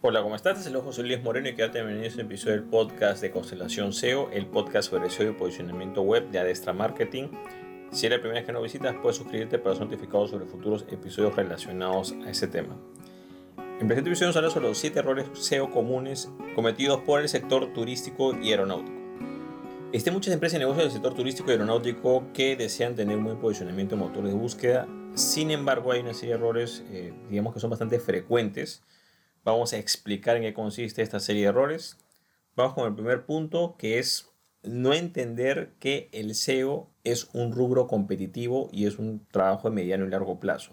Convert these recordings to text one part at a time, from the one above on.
Hola, ¿cómo estás? Es el José Luis Moreno y quédate bienvenido a este episodio del podcast de Constelación SEO, el podcast sobre SEO y posicionamiento web de Adestra Marketing. Si eres la primera vez que nos visitas, puedes suscribirte para ser notificado sobre futuros episodios relacionados a este tema. En presente episodio nos habla sobre los 7 errores SEO comunes cometidos por el sector turístico y aeronáutico. Existen muchas empresas y negocios del sector turístico y aeronáutico que desean tener un buen posicionamiento en motores de búsqueda. Sin embargo, hay una serie de errores, eh, digamos que son bastante frecuentes Vamos a explicar en qué consiste esta serie de errores. Vamos con el primer punto, que es no entender que el SEO es un rubro competitivo y es un trabajo de mediano y largo plazo.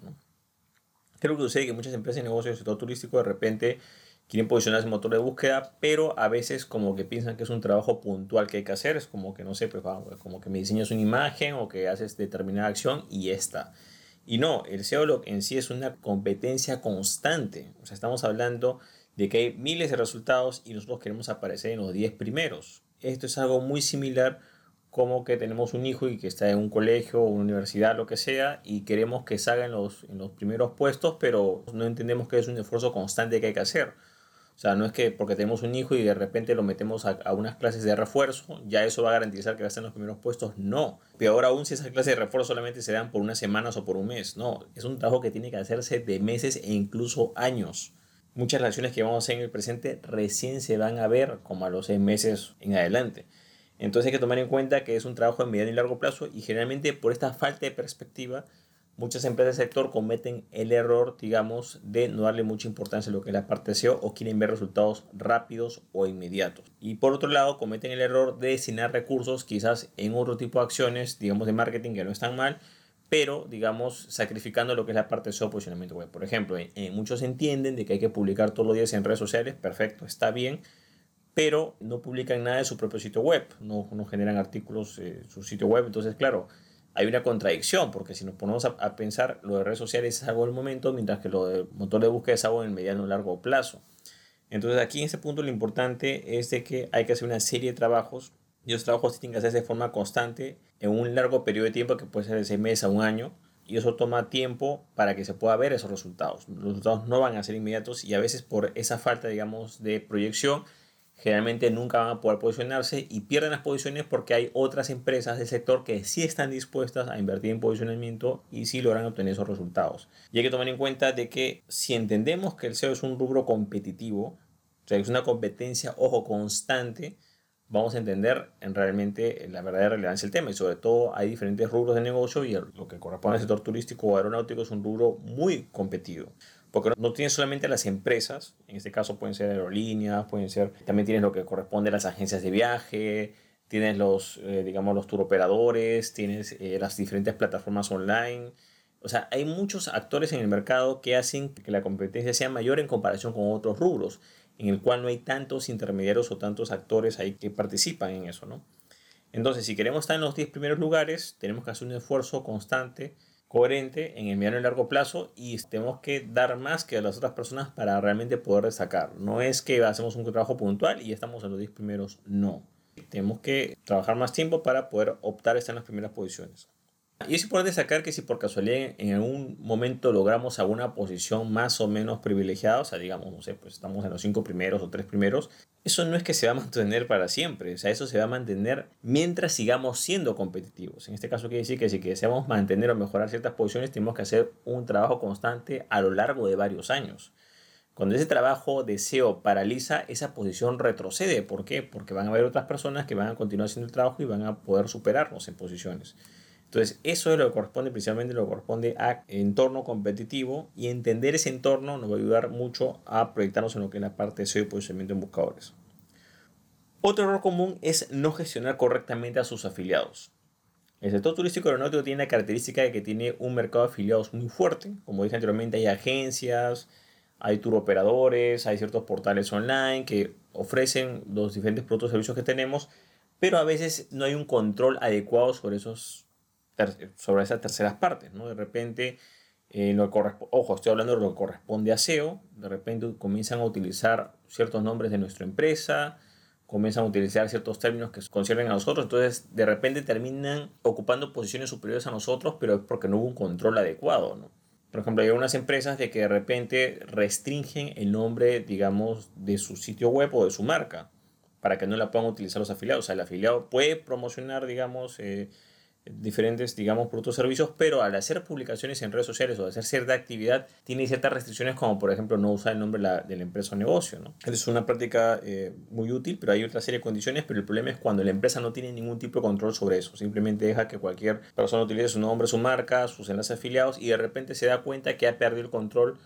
Creo que sucede que muchas empresas y negocios del sector turístico de repente quieren posicionarse en motor de búsqueda, pero a veces como que piensan que es un trabajo puntual que hay que hacer, es como que no sé, pues, como que me diseñas una imagen o que haces determinada acción y ya está. Y no, el SEO en sí es una competencia constante. O sea, estamos hablando de que hay miles de resultados y nosotros queremos aparecer en los 10 primeros. Esto es algo muy similar como que tenemos un hijo y que está en un colegio o una universidad, lo que sea, y queremos que salga en los, en los primeros puestos, pero no entendemos que es un esfuerzo constante que hay que hacer. O sea, no es que porque tenemos un hijo y de repente lo metemos a, unas clases de refuerzo, ya eso va a garantizar que va a estar en los primeros puestos. No. Peor aún si esas clases de refuerzo solamente se dan por unas semanas o por un mes. No. Es un trabajo que tiene que hacerse de meses e incluso años. Muchas relaciones que vamos a hacer en el presente recién se van a ver como a los seis meses en adelante. Entonces hay que tomar en cuenta que es un trabajo de mediano y largo plazo y generalmente por esta falta de perspectiva muchas empresas del sector cometen el error, digamos, de no darle mucha importancia a lo que es la parte SEO o quieren ver resultados rápidos o inmediatos. Y por otro lado, cometen el error de destinar recursos quizás en otro tipo de acciones, digamos, de marketing que no están mal, pero, digamos, sacrificando lo que es la parte SEO posicionamiento web. Por ejemplo, muchos entienden de que hay que publicar todos los días en redes sociales, perfecto, está bien, pero no publican nada de su propio sitio web, no, no generan artículos en su sitio web, entonces, claro, hay una contradicción, porque si nos ponemos a, pensar, lo de redes sociales es algo del momento, mientras que lo de motor de búsqueda es algo en el mediano y largo plazo. Entonces aquí en este punto lo importante es de que hay que hacer una serie de trabajos y los trabajos tienen que hacerse de forma constante en un largo periodo de tiempo que puede ser de seis meses a un año y eso toma tiempo para que se pueda ver esos resultados. Los resultados no van a ser inmediatos y a veces por esa falta, digamos, de proyección generalmente nunca van a poder posicionarse y pierden las posiciones porque hay otras empresas del sector que sí están dispuestas a invertir en posicionamiento y sí logran obtener esos resultados. Y hay que tomar en cuenta de que si entendemos que el SEO es un rubro competitivo, o sea, es una competencia, ojo, constante, vamos a entender en realmente la verdadera relevancia del tema. Y sobre todo hay diferentes rubros de negocio y lo que corresponde al sector turístico o aeronáutico es un rubro muy competido. Porque no tienes solamente las empresas, en este caso pueden ser aerolíneas, pueden ser, también tienes lo que corresponde a las agencias de viaje, tienes los, eh, digamos, los turoperadores, tienes eh, las diferentes plataformas online. O sea, hay muchos actores en el mercado que hacen que la competencia sea mayor en comparación con otros rubros, en el cual no hay tantos intermediarios o tantos actores ahí que participan en eso, ¿no? Entonces, si queremos estar en los 10 primeros lugares, tenemos que hacer un esfuerzo constante coherente en el mediano y largo plazo y tenemos que dar más que a las otras personas para realmente poder destacar. No es que hacemos un trabajo puntual y estamos en los 10 primeros, no. Tenemos que trabajar más tiempo para poder optar a estar en las primeras posiciones. Y es importante destacar que si por casualidad en algún momento logramos alguna posición más o menos privilegiada, o sea, digamos, no sé, pues estamos en los cinco primeros o tres primeros, eso no es que se va a mantener para siempre, o sea, eso se va a mantener mientras sigamos siendo competitivos. En este caso quiere decir que si deseamos mantener o mejorar ciertas posiciones, tenemos que hacer un trabajo constante a lo largo de varios años. Cuando ese trabajo de SEO paraliza, esa posición retrocede. ¿Por qué? Porque van a haber otras personas que van a continuar haciendo el trabajo y van a poder superarnos en posiciones. Entonces, eso es lo que corresponde, principalmente lo que corresponde a entorno competitivo y entender ese entorno nos va a ayudar mucho a proyectarnos en lo que es la parte de SEO y posicionamiento en buscadores. Otro error común es no gestionar correctamente a sus afiliados. El sector turístico aeronáutico tiene la característica de que tiene un mercado de afiliados muy fuerte. Como dije anteriormente, hay agencias, hay tour operadores, hay ciertos portales online que ofrecen los diferentes productos y servicios que tenemos, pero a veces no hay un control adecuado sobre esos sobre esas terceras partes, ¿no? De repente, eh, lo ojo, estoy hablando de lo que corresponde a SEO, de repente comienzan a utilizar ciertos nombres de nuestra empresa, comienzan a utilizar ciertos términos que conciernen a nosotros, entonces de repente terminan ocupando posiciones superiores a nosotros, pero es porque no hubo un control adecuado, ¿no? Por ejemplo, hay algunas empresas de que de repente restringen el nombre, digamos, de su sitio web o de su marca para que no la puedan utilizar los afiliados. O sea, el afiliado puede promocionar, digamos, eh, diferentes, digamos, productos o servicios, pero al hacer publicaciones en redes sociales o hacer cierta actividad, tiene ciertas restricciones como, por ejemplo, no usar el nombre de la, de la empresa o negocio, ¿no? Es una práctica eh, muy útil, pero hay otra serie de condiciones, pero el problema es cuando la empresa no tiene ningún tipo de control sobre eso, simplemente deja que cualquier persona utilice su nombre, su marca, sus enlaces afiliados y de repente se da cuenta que ha perdido el control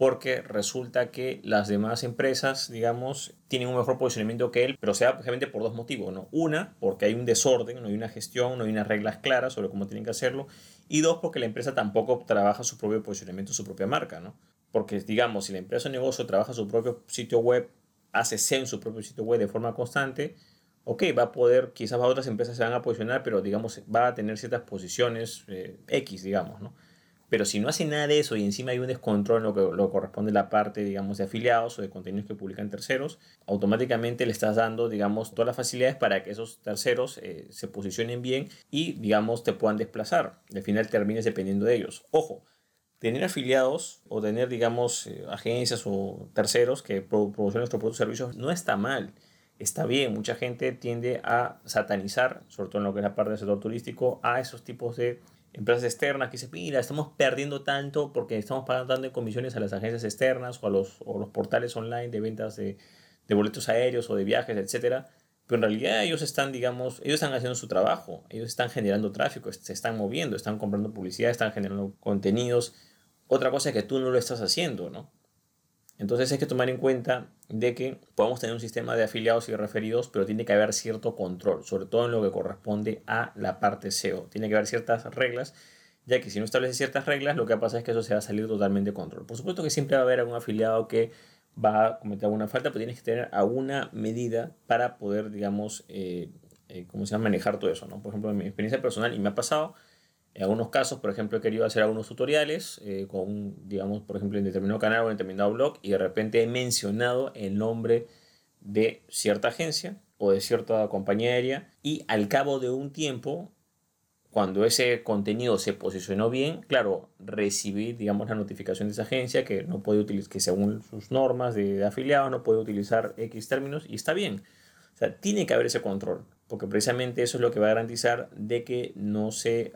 porque resulta que las demás empresas, digamos, tienen un mejor posicionamiento que él, pero sea precisamente por dos motivos, ¿no? Una, porque hay un desorden, no hay una gestión, no hay unas reglas claras sobre cómo tienen que hacerlo, y dos, porque la empresa tampoco trabaja su propio posicionamiento, su propia marca, ¿no? Porque, digamos, si la empresa o negocio trabaja su propio sitio web, hace SEO en su propio sitio web de forma constante, ok, va a poder, quizás otras empresas se van a posicionar, pero digamos, va a tener ciertas posiciones eh, X, digamos, ¿no? Pero si no hace nada de eso y encima hay un descontrol en lo que lo corresponde a la parte, digamos, de afiliados o de contenidos que publican terceros, automáticamente le estás dando, digamos, todas las facilidades para que esos terceros eh, se posicionen bien y, digamos, te puedan desplazar. Al final termines dependiendo de ellos. Ojo, tener afiliados o tener, digamos, eh, agencias o terceros que promocionen nuestros productos y servicios no está mal. Está bien, mucha gente tiende a satanizar, sobre todo en lo que es la parte del sector turístico, a esos tipos de empresas externas que dicen, mira, estamos perdiendo tanto porque estamos pagando tanto en comisiones a las agencias externas o a los, o los portales online de ventas de, de, boletos aéreos o de viajes, etc. Pero en realidad ellos están, digamos, ellos están haciendo su trabajo, ellos están generando tráfico, se están moviendo, están comprando publicidad, están generando contenidos. Otra cosa es que tú no lo estás haciendo, ¿no? Entonces hay que tomar en cuenta de que podemos tener un sistema de afiliados y referidos, pero tiene que haber cierto control, sobre todo en lo que corresponde a la parte SEO. Tiene que haber ciertas reglas, ya que si no establece ciertas reglas, lo que pasa es que eso se va a salir totalmente de control. Por supuesto que siempre va a haber algún afiliado que va a cometer alguna falta, pero tienes que tener alguna medida para poder, digamos, eh, eh, ¿cómo se llama? Manejar todo eso, ¿no? Por ejemplo, en mi experiencia personal, y me ha pasado, en algunos casos, por ejemplo, he querido hacer algunos tutoriales eh, con, digamos, por ejemplo, en determinado canal o en determinado blog y de repente he mencionado el nombre de cierta agencia o de cierta compañía aérea y al cabo de un tiempo, cuando ese contenido se posicionó bien, claro, recibí, digamos, la notificación de esa agencia que no puede utilizar, que según sus normas de, de afiliado no puede utilizar X términos y está bien. O sea, tiene que haber ese control porque precisamente eso es lo que va a garantizar de que no se,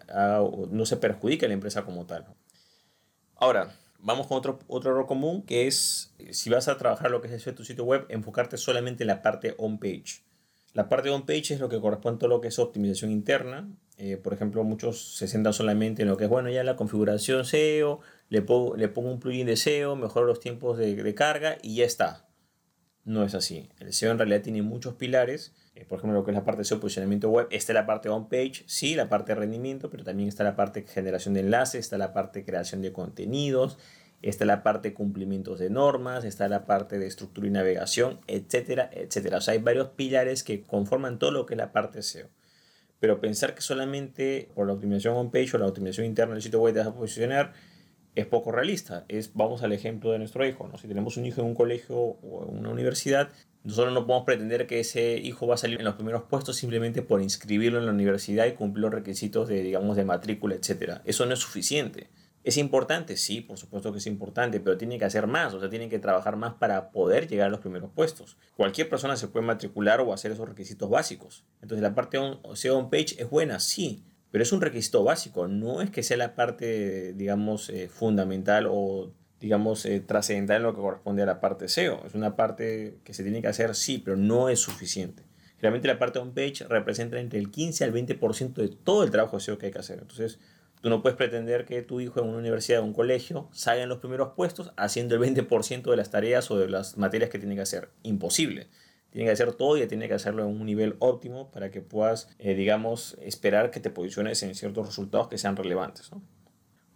no se perjudique a la empresa como tal. Ahora, vamos con otro, otro error común, que es, si vas a trabajar lo que es tu sitio web, enfocarte solamente en la parte on-page. La parte on-page es lo que corresponde a lo que es optimización interna. Eh, por ejemplo, muchos se centran solamente en lo que es, bueno, ya la configuración SEO, le pongo, le pongo un plugin de SEO, mejoro los tiempos de carga y ya está. No es así. El SEO en realidad tiene muchos pilares eh, por ejemplo, lo que es la parte de su posicionamiento web, está la parte on-page, sí, la parte de rendimiento, pero también está la parte de generación de enlaces, está la parte de creación de contenidos, está la parte de cumplimientos de normas, está la parte de estructura y navegación, etcétera, etcétera. O sea, hay varios pilares que conforman todo lo que es la parte SEO. Pero pensar que solamente por la optimización on-page o la optimización interna del sitio web te vas a posicionar es poco realista. Es, vamos al ejemplo de nuestro hijo. ¿no? Si tenemos un hijo en un colegio o en una universidad, nosotros no podemos pretender que ese hijo va a salir en los primeros puestos simplemente por inscribirlo en la universidad y cumplir los requisitos de, digamos, de matrícula, etc. Eso no es suficiente. ¿Es importante? Sí, por supuesto que es importante, pero tiene que hacer más, o sea, tiene que trabajar más para poder llegar a los primeros puestos. Cualquier persona se puede matricular o hacer esos requisitos básicos. Entonces, la parte on, SEO on page es buena, sí, pero es un requisito básico, no es que sea la parte, digamos, eh, fundamental o digamos, eh, trascendental en lo que corresponde a la parte SEO. Es una parte que se tiene que hacer, sí, pero no es suficiente. Realmente la parte on-page representa entre el 15 al 20% de todo el trabajo SEO que hay que hacer. Entonces, tú no puedes pretender que tu hijo en una universidad o un colegio salga en los primeros puestos haciendo el 20% de las tareas o de las materias que tiene que hacer. Imposible. Tiene que hacer todo y tiene que hacerlo en un nivel óptimo para que puedas, eh, digamos, esperar que te posiciones en ciertos resultados que sean relevantes. ¿no?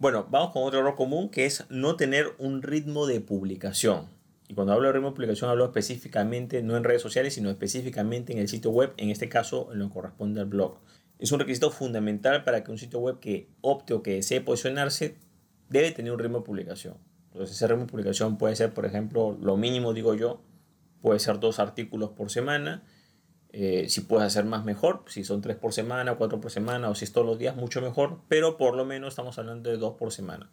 Bueno, vamos con otro error común que es no tener un ritmo de publicación. Y cuando hablo de ritmo de publicación hablo específicamente no en redes sociales, sino específicamente en el sitio web, en este caso en lo que corresponde al blog. Es un requisito fundamental para que un sitio web que opte o que desee posicionarse debe tener un ritmo de publicación. Entonces ese ritmo de publicación puede ser, por ejemplo, lo mínimo digo yo, puede ser dos artículos por semana eh, si puedes hacer más, mejor. Si son tres por semana, cuatro por semana, o si es todos los días, mucho mejor. Pero por lo menos estamos hablando de dos por semana.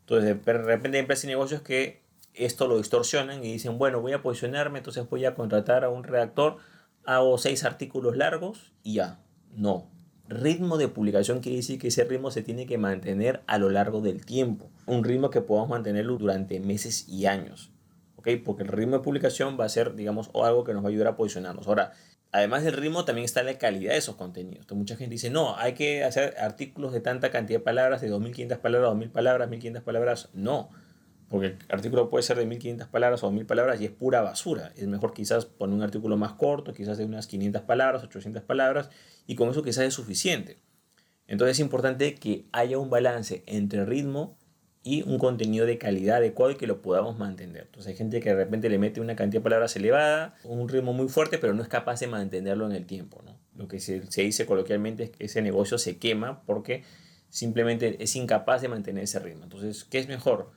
Entonces, de repente hay empresas y negocios que esto lo distorsionan y dicen, bueno, voy a posicionarme, entonces voy a contratar a un redactor, hago seis artículos largos y ya. No. Ritmo de publicación quiere decir que ese ritmo se tiene que mantener a lo largo del tiempo. Un ritmo que podamos mantenerlo durante meses y años. Porque el ritmo de publicación va a ser, digamos, algo que nos va a ayudar a posicionarnos. Ahora, además del ritmo, también está la calidad de esos contenidos. Entonces, mucha gente dice, no, hay que hacer artículos de tanta cantidad de palabras, de 2.500 palabras, 2.000 palabras, 1.500 palabras. No, porque el artículo puede ser de 1.500 palabras o 2.000 palabras y es pura basura. Es mejor quizás poner un artículo más corto, quizás de unas 500 palabras, 800 palabras, y con eso quizás es suficiente. Entonces es importante que haya un balance entre ritmo y un contenido de calidad adecuado y que lo podamos mantener. Entonces hay gente que de repente le mete una cantidad de palabras elevada, un ritmo muy fuerte, pero no es capaz de mantenerlo en el tiempo. ¿no? Lo que se, dice coloquialmente es que ese negocio se quema porque simplemente es incapaz de mantener ese ritmo. Entonces, ¿qué es mejor?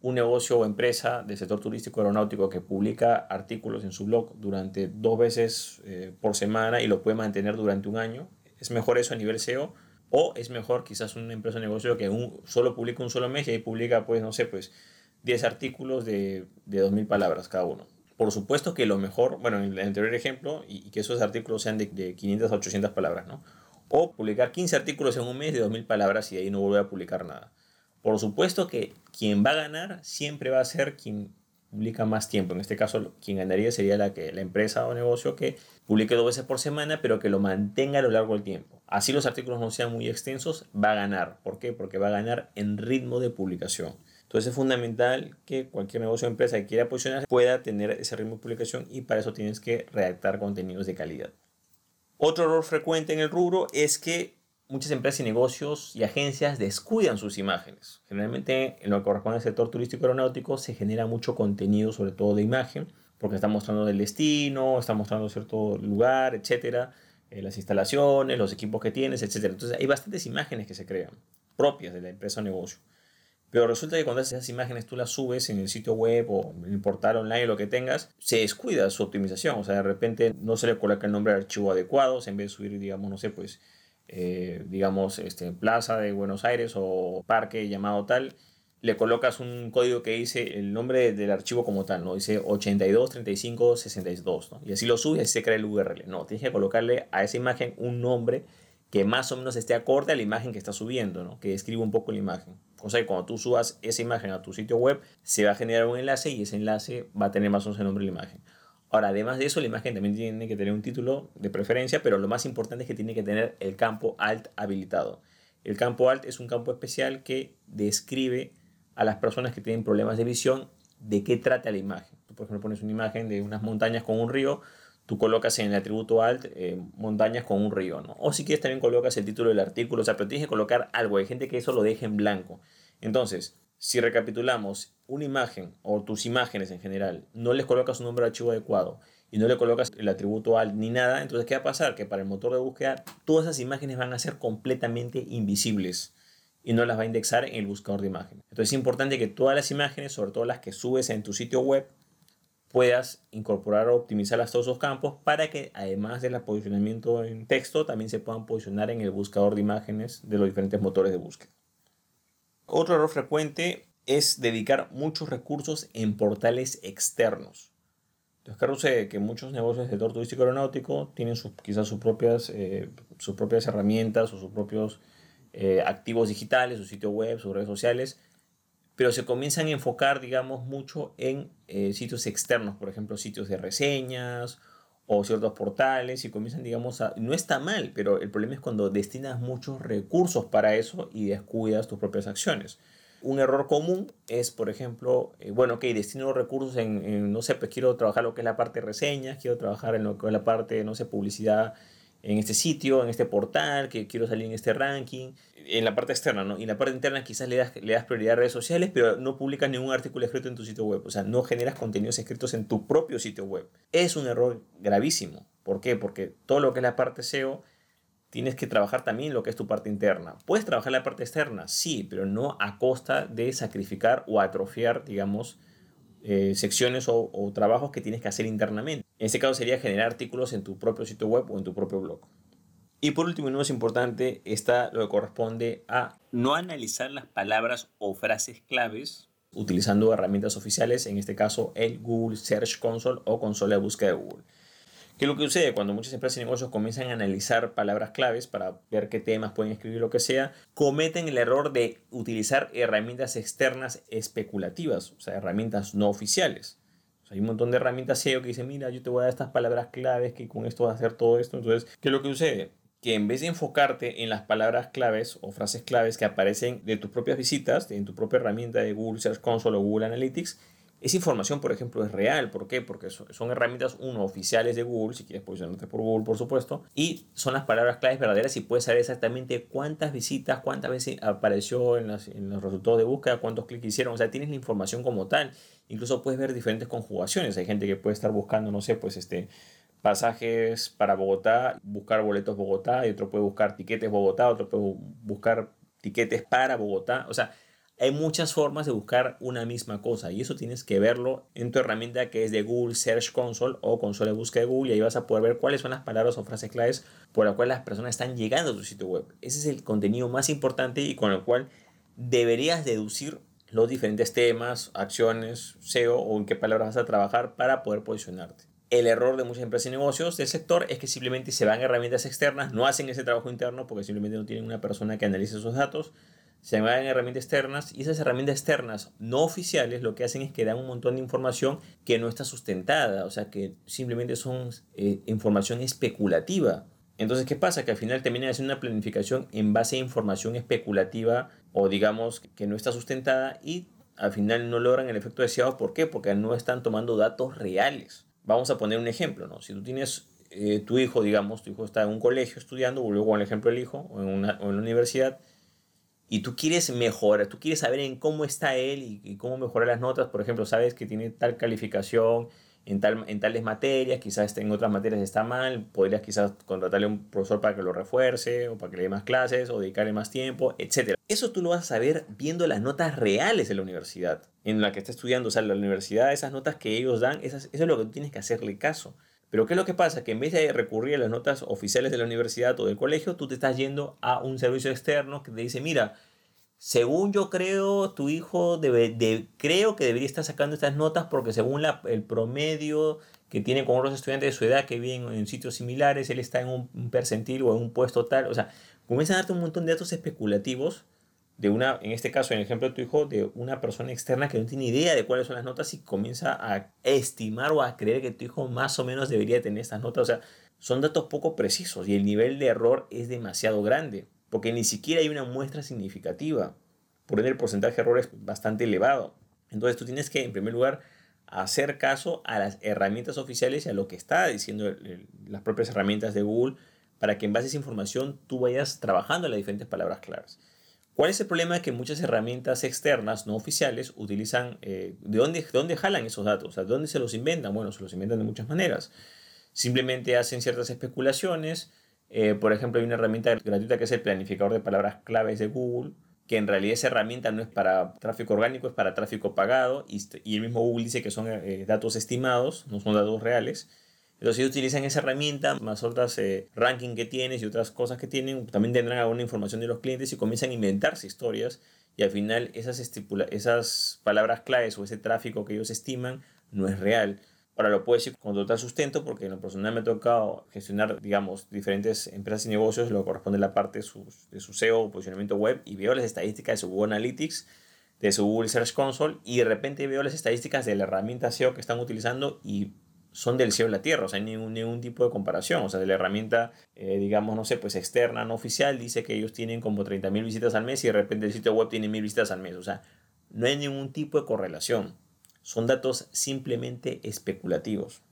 Un negocio o empresa del sector turístico aeronáutico que publica artículos en su blog durante dos veces eh, por semana y lo puede mantener durante un año. ¿Es mejor eso a nivel SEO? O es mejor quizás una empresa o negocio que un, solo publica un solo mes y ahí publica, pues, no sé, pues 10 artículos de, de 2.000 palabras cada uno. Por supuesto que lo mejor, bueno, en el anterior ejemplo, y, que esos artículos sean de, de 500 a 800 palabras, ¿no? O publicar 15 artículos en un mes de 2.000 palabras y ahí no volver a publicar nada. Por supuesto que quien va a ganar siempre va a ser quien publica más tiempo. En este caso, quien ganaría sería la, que, la empresa o negocio que publique dos veces por semana, pero que lo mantenga a lo largo del tiempo. Así los artículos no sean muy extensos, va a ganar. ¿Por qué? Porque va a ganar en ritmo de publicación. Entonces es fundamental que cualquier negocio o empresa que quiera posicionarse pueda tener ese ritmo de publicación y para eso tienes que redactar contenidos de calidad. Otro error frecuente en el rubro es que muchas empresas y negocios y agencias descuidan sus imágenes. Generalmente en lo que corresponde al sector turístico aeronáutico se genera mucho contenido, sobre todo de imagen, porque está mostrando el destino, está mostrando cierto lugar, etcétera, eh, las instalaciones, los equipos que tienes, etcétera. Entonces hay bastantes imágenes que se crean, propias de la empresa o negocio. Pero resulta que cuando esas imágenes tú las subes en el sitio web o en el portal online, lo que tengas, se descuida su optimización. O sea, de repente no se le coloca el nombre de archivo adecuado, en vez de subir, digamos, no sé, pues eh, digamos, este, plaza de Buenos Aires o parque llamado tal, le colocas un código que dice el nombre del archivo como tal, ¿no? Dice 823562, ¿no? Y así lo subes y se crea el URL. No, tienes que colocarle a esa imagen un nombre que más o menos esté acorde a la imagen que está subiendo, ¿no? Que describa un poco la imagen. Cosa que cuando tú subas esa imagen a tu sitio web, se va a generar un enlace y ese enlace va a tener más o menos el nombre de la imagen. Ahora, además de eso, la imagen también tiene que tener un título de preferencia, pero lo más importante es que tiene que tener el campo alt habilitado. El campo alt es un campo especial que describe a las personas que tienen problemas de visión de qué trata la imagen. Tú, por ejemplo, pones una imagen de unas montañas con un río, tú colocas en el atributo alt eh, montañas con un río, ¿no? O si quieres también colocas el título del artículo, o sea, pero tienes que colocar algo. Hay gente que eso lo deja en blanco. Entonces, si recapitulamos una imagen o tus imágenes en general, no les colocas un nombre de archivo adecuado y no le colocas el atributo alt ni nada, entonces ¿qué va a pasar? Que para el motor de búsqueda todas esas imágenes van a ser completamente invisibles y no las va a indexar el buscador de imágenes. Entonces es importante que todas las imágenes, sobre todo las que subes en tu sitio web, puedas incorporar o optimizar todos esos campos para que además del posicionamiento en texto también se puedan posicionar en el buscador de imágenes de los diferentes motores de búsqueda. Otro error frecuente es dedicar muchos recursos en portales externos. Entonces, claro, sé que muchos negocios del sector turístico aeronáutico tienen sus, quizás sus propias, eh, sus propias herramientas o sus propios eh, activos digitales, su sitio web, sus redes sociales, pero se comienzan a enfocar, digamos, mucho en eh, sitios externos, por ejemplo, sitios de reseñas o ciertos portales y comienzan, digamos, a... No está mal, pero el problema es cuando destinas muchos recursos para eso y descuidas tus propias acciones. Un error común es, por ejemplo, eh, bueno, ok, destino recursos en, no sé, pues quiero trabajar lo que es la parte de reseñas, quiero trabajar en lo que es la parte, no sé, publicidad en este sitio, en este portal, que quiero salir en este ranking, en la parte externa, ¿no? Y en la parte interna quizás le das, le das prioridad a redes sociales, pero no publicas ningún artículo escrito en tu sitio web, o sea, no generas contenidos escritos en tu propio sitio web. Es un error gravísimo. ¿Por qué? Porque todo lo que es la parte SEO, tienes que trabajar también lo que es tu parte interna. ¿Puedes trabajar la parte externa? Sí, pero no a costa de sacrificar o atrofiar, digamos, eh, secciones o, trabajos que tienes que hacer internamente. En este caso sería generar artículos en tu propio sitio web o en tu propio blog. Y por último, y no es importante, está lo que corresponde a no analizar las palabras o frases claves utilizando herramientas oficiales, en este caso el Google Search Console o consola de búsqueda de Google. ¿Qué es lo que sucede? Cuando muchas empresas y negocios comienzan a analizar palabras claves para ver qué temas pueden escribir, lo que sea, cometen el error de utilizar herramientas externas especulativas, o sea, herramientas no oficiales. hay un montón de herramientas SEO que dicen, mira, yo te voy a dar estas palabras claves que con esto vas a hacer todo esto. Entonces, ¿qué es lo que sucede? que en vez de enfocarte en las palabras claves o frases claves que aparecen de tus propias visitas, en tu propia herramienta de Google Search Console o Google Analytics, esa información, por ejemplo, es real. ¿Por qué? Porque son herramientas, uno, oficiales de Google, si quieres posicionarte por Google, por supuesto, y son las palabras claves verdaderas y puedes saber exactamente cuántas visitas, cuántas veces apareció en, en los resultados de búsqueda, cuántos clics hicieron. O sea, tienes la información como tal. Incluso puedes ver diferentes conjugaciones. Hay gente que puede estar buscando, no sé, pues este pasajes para Bogotá, buscar boletos Bogotá, y otro puede buscar tiquetes Bogotá, otro puede buscar tiquetes para Bogotá. O sea, hay muchas formas de buscar una misma cosa y eso tienes que verlo en tu herramienta que es de Google Search Console o consola de búsqueda de Google y ahí vas a poder ver cuáles son las palabras o frases claves por las cuales las personas están llegando a tu sitio web. Ese es el contenido más importante y con el cual deberías deducir los diferentes temas, acciones, SEO o en qué palabras vas a trabajar para poder posicionarte. El error de muchas empresas y negocios del sector es que simplemente se van a herramientas externas, no hacen ese trabajo interno porque simplemente no tienen una persona que analice esos datos se van herramientas externas y esas herramientas externas no oficiales lo que hacen es que dan un montón de información que no está sustentada, o sea que simplemente son eh, información especulativa. Entonces, ¿qué pasa? Que al final terminan haciendo una planificación en base a información especulativa o digamos que no está sustentada y al final no logran el efecto deseado. ¿Por qué? Porque no están tomando datos reales. Vamos a poner un ejemplo, ¿no? Si tú tienes eh, tu hijo, digamos, tu hijo está en un colegio estudiando, o luego con el ejemplo del hijo, o en, una, o en la universidad, y tú quieres mejorar, tú quieres saber en cómo está él y, cómo mejorar las notas, por ejemplo, sabes que tiene tal calificación en, tal, en tales materias, quizás en otras materias está mal, podrías quizás contratarle a un profesor para que lo refuerce o para que le dé más clases o dedicarle más tiempo, etc. Eso tú lo vas a saber viendo las notas reales de la universidad en la que está estudiando, o sea, la universidad, esas notas que ellos dan, eso es lo que tú tienes que hacerle caso. Pero ¿qué es lo que pasa? Que en vez de recurrir a las notas oficiales de la universidad o del colegio, tú te estás yendo a un servicio externo que te dice, mira, según yo creo, tu hijo debe, de, creo que debería estar sacando estas notas porque según la, el promedio que tiene con otros estudiantes de su edad que viven en sitios similares, él está en un, percentil o en un puesto tal. O sea, comienzan a darte un montón de datos especulativos de una, en este caso, en el ejemplo de tu hijo, de una persona externa que no tiene idea de cuáles son las notas y comienza a estimar o a creer que tu hijo más o menos debería tener estas notas. O sea, son datos poco precisos y el nivel de error es demasiado grande, porque ni siquiera hay una muestra significativa. Por ende, el porcentaje de error es bastante elevado. Entonces, tú tienes que, en primer lugar, hacer caso a las herramientas oficiales y a lo que está diciendo las propias herramientas de Google para que en base a esa información tú vayas trabajando las diferentes palabras claras. ¿Cuál es el problema? Que muchas herramientas externas, no oficiales, utilizan, eh, ¿de, dónde, dónde jalan esos datos? ¿De dónde se los inventan? Bueno, se los inventan de muchas maneras. Simplemente hacen ciertas especulaciones. Eh, por ejemplo, hay una herramienta gratuita que es el planificador de palabras claves de Google, que en realidad esa herramienta no es para tráfico orgánico, es para tráfico pagado, y, y el mismo Google dice que son eh, datos estimados, no son datos reales. Entonces, si utilizan esa herramienta, más otras eh, ranking que tienes y otras cosas que tienen, también tendrán alguna información de los clientes y comienzan a inventarse historias. Y al final, esas, estipula esas palabras claves o ese tráfico que ellos estiman no es real. Ahora lo puedo decir con total sustento porque en lo personal me ha tocado gestionar, digamos, diferentes empresas y negocios, lo que corresponde a la parte de su, de su SEO o posicionamiento web y veo las estadísticas de su Google Analytics, de su Google Search Console y de repente veo las estadísticas de la herramienta SEO que están utilizando y son del cielo y la tierra, o sea, ningún, ningún tipo de comparación, o sea, de la herramienta, eh, digamos, no sé, pues externa, no oficial, dice que ellos tienen como 30.000 visitas al mes y de repente el sitio web tiene 1.000 visitas al mes, o sea, no hay ningún tipo de correlación, son datos simplemente especulativos.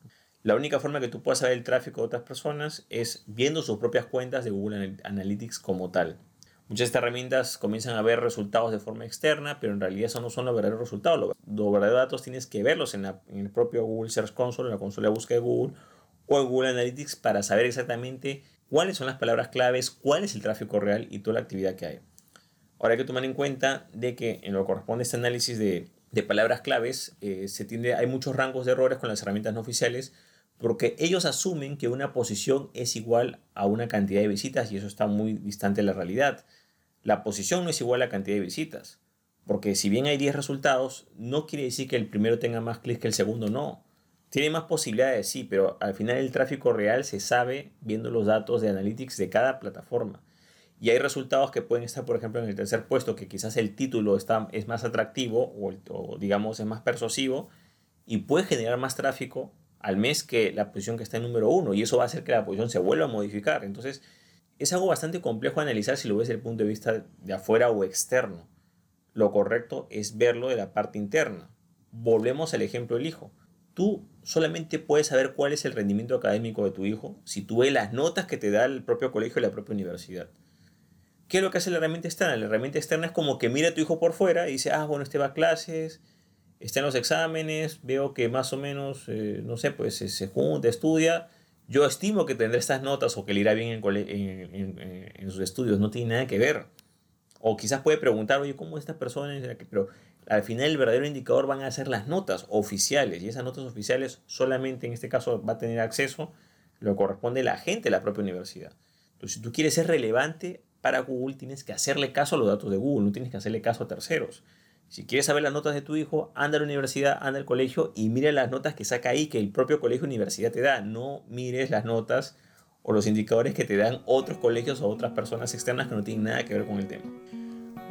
La única forma que tú puedas saber el tráfico de otras personas es viendo sus propias cuentas de Google Analytics como tal. Muchas de herramientas comienzan a ver resultados de forma externa, pero en realidad eso no son los verdaderos resultados. Los, verdaderos datos tienes que verlos en, el propio Google Search Console, en la consola de búsqueda de Google o en Google Analytics para saber exactamente cuáles son las palabras claves, cuál es el tráfico real y toda la actividad que hay. Ahora hay que tomar en cuenta de que en lo que corresponde a este análisis de, palabras claves, eh, se hay muchos rangos de errores con las herramientas no oficiales porque ellos asumen que una posición es igual a una cantidad de visitas y eso está muy distante de la realidad. La posición no es igual a la cantidad de visitas, porque si bien hay 10 resultados, no quiere decir que el primero tenga más clics que el segundo, no. Tiene más posibilidades, sí, pero al final el tráfico real se sabe viendo los datos de Analytics de cada plataforma. Y hay resultados que pueden estar, por ejemplo, en el tercer puesto, que quizás el título está, es más atractivo o, o digamos es más persuasivo y puede generar más tráfico al mes que la posición que está en número uno y eso va a hacer que la posición se vuelva a modificar. Entonces, es algo bastante complejo analizar si lo ves desde el punto de vista de afuera o externo. Lo correcto es verlo de la parte interna. Volvemos al ejemplo del hijo. Tú solamente puedes saber cuál es el rendimiento académico de tu hijo si tú ves las notas que te da el propio colegio y la propia universidad. ¿Qué es lo que hace la herramienta externa? La herramienta externa es como que mira a tu hijo por fuera y dice, ah, bueno, este va a clases, está en los exámenes, veo que más o menos, eh, no sé, pues se, junta, estudia. Yo estimo que tendrá estas notas o que le irá bien en, en, sus estudios, no tiene nada que ver. O quizás puede preguntar, oye, ¿cómo esta persona? Pero al final el verdadero indicador van a ser las notas oficiales y esas notas oficiales solamente en este caso va a tener acceso lo corresponde la gente de la propia universidad. Entonces, si tú quieres ser relevante para Google, tienes que hacerle caso a los datos de Google, no tienes que hacerle caso a terceros. Si quieres saber las notas de tu hijo, anda a la universidad, anda al colegio y mira las notas que saca ahí, que el propio colegio universidad te da. No mires las notas o los indicadores que te dan otros colegios o otras personas externas que no tienen nada que ver con el tema.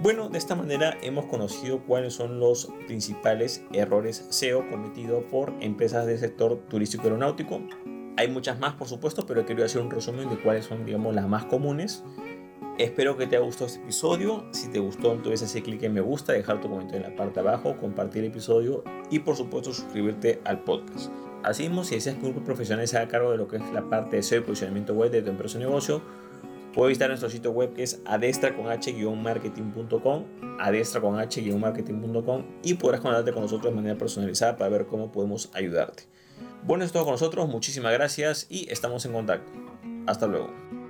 Bueno, de esta manera hemos conocido cuáles son los principales errores SEO cometidos por empresas del sector turístico aeronáutico. Hay muchas más, por supuesto, pero he querido hacer un resumen de cuáles son, digamos, las más comunes. Espero que te haya gustado este episodio. Si te gustó, entonces hacer clic en me gusta, dejar tu comentario en la parte de abajo, compartir el episodio y por supuesto suscribirte al podcast. Asimismo, si deseas que un grupo profesional se haga cargo de lo que es la parte de SEO y posicionamiento web de tu empresa o negocio, puedes visitar nuestro sitio web que es adestra con h-marketing.com, adestra con h-marketing.com y podrás conectarte con nosotros de manera personalizada para ver cómo podemos ayudarte. Bueno, es todo con nosotros, muchísimas gracias y estamos en contacto. Hasta luego.